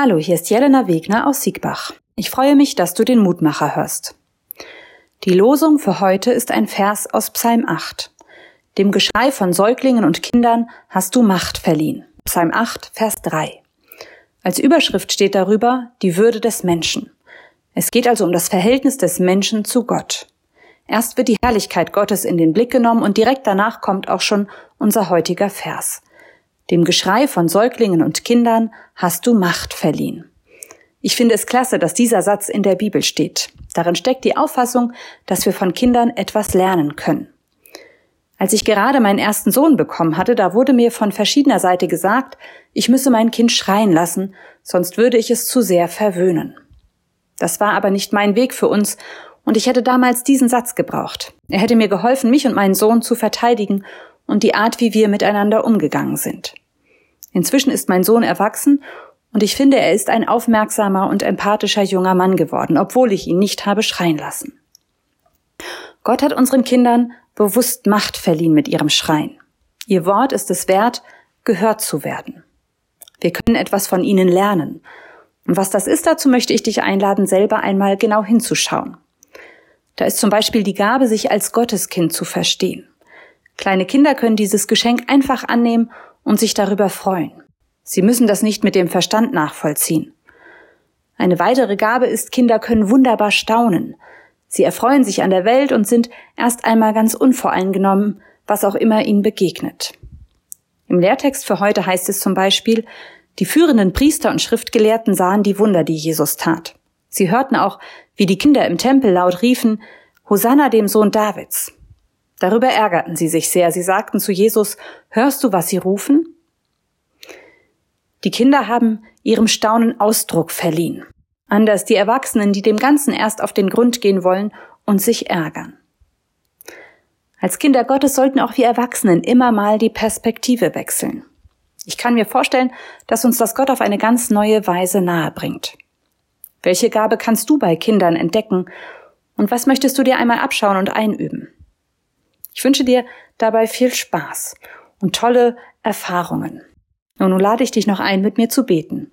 Hallo, hier ist Jelena Wegner aus Siegbach. Ich freue mich, dass du den Mutmacher hörst. Die Losung für heute ist ein Vers aus Psalm 8. Dem Geschrei von Säuglingen und Kindern hast du Macht verliehen. Psalm 8, Vers 3. Als Überschrift steht darüber die Würde des Menschen. Es geht also um das Verhältnis des Menschen zu Gott. Erst wird die Herrlichkeit Gottes in den Blick genommen und direkt danach kommt auch schon unser heutiger Vers. Dem Geschrei von Säuglingen und Kindern hast du Macht verliehen. Ich finde es klasse, dass dieser Satz in der Bibel steht. Darin steckt die Auffassung, dass wir von Kindern etwas lernen können. Als ich gerade meinen ersten Sohn bekommen hatte, da wurde mir von verschiedener Seite gesagt, ich müsse mein Kind schreien lassen, sonst würde ich es zu sehr verwöhnen. Das war aber nicht mein Weg für uns, und ich hätte damals diesen Satz gebraucht. Er hätte mir geholfen, mich und meinen Sohn zu verteidigen und die Art, wie wir miteinander umgegangen sind. Inzwischen ist mein Sohn erwachsen und ich finde, er ist ein aufmerksamer und empathischer junger Mann geworden, obwohl ich ihn nicht habe schreien lassen. Gott hat unseren Kindern bewusst Macht verliehen mit ihrem Schreien. Ihr Wort ist es wert, gehört zu werden. Wir können etwas von ihnen lernen. Und was das ist, dazu möchte ich dich einladen, selber einmal genau hinzuschauen. Da ist zum Beispiel die Gabe, sich als Gotteskind zu verstehen. Kleine Kinder können dieses Geschenk einfach annehmen und sich darüber freuen. Sie müssen das nicht mit dem Verstand nachvollziehen. Eine weitere Gabe ist, Kinder können wunderbar staunen. Sie erfreuen sich an der Welt und sind erst einmal ganz unvoreingenommen, was auch immer ihnen begegnet. Im Lehrtext für heute heißt es zum Beispiel, die führenden Priester und Schriftgelehrten sahen die Wunder, die Jesus tat. Sie hörten auch, wie die Kinder im Tempel laut riefen, Hosanna dem Sohn Davids. Darüber ärgerten sie sich sehr. Sie sagten zu Jesus, hörst du, was sie rufen? Die Kinder haben ihrem Staunen Ausdruck verliehen. Anders die Erwachsenen, die dem Ganzen erst auf den Grund gehen wollen und sich ärgern. Als Kinder Gottes sollten auch wir Erwachsenen immer mal die Perspektive wechseln. Ich kann mir vorstellen, dass uns das Gott auf eine ganz neue Weise nahe bringt. Welche Gabe kannst du bei Kindern entdecken und was möchtest du dir einmal abschauen und einüben? Ich wünsche dir dabei viel Spaß und tolle Erfahrungen. Und nun lade ich dich noch ein, mit mir zu beten.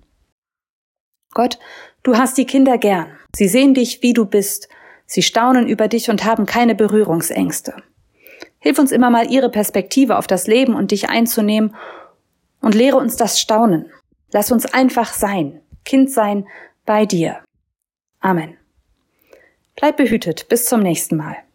Gott, du hast die Kinder gern. Sie sehen dich, wie du bist. Sie staunen über dich und haben keine Berührungsängste. Hilf uns immer mal ihre Perspektive auf das Leben und dich einzunehmen und lehre uns das Staunen. Lass uns einfach sein, Kind sein bei dir. Amen. Bleib behütet. Bis zum nächsten Mal.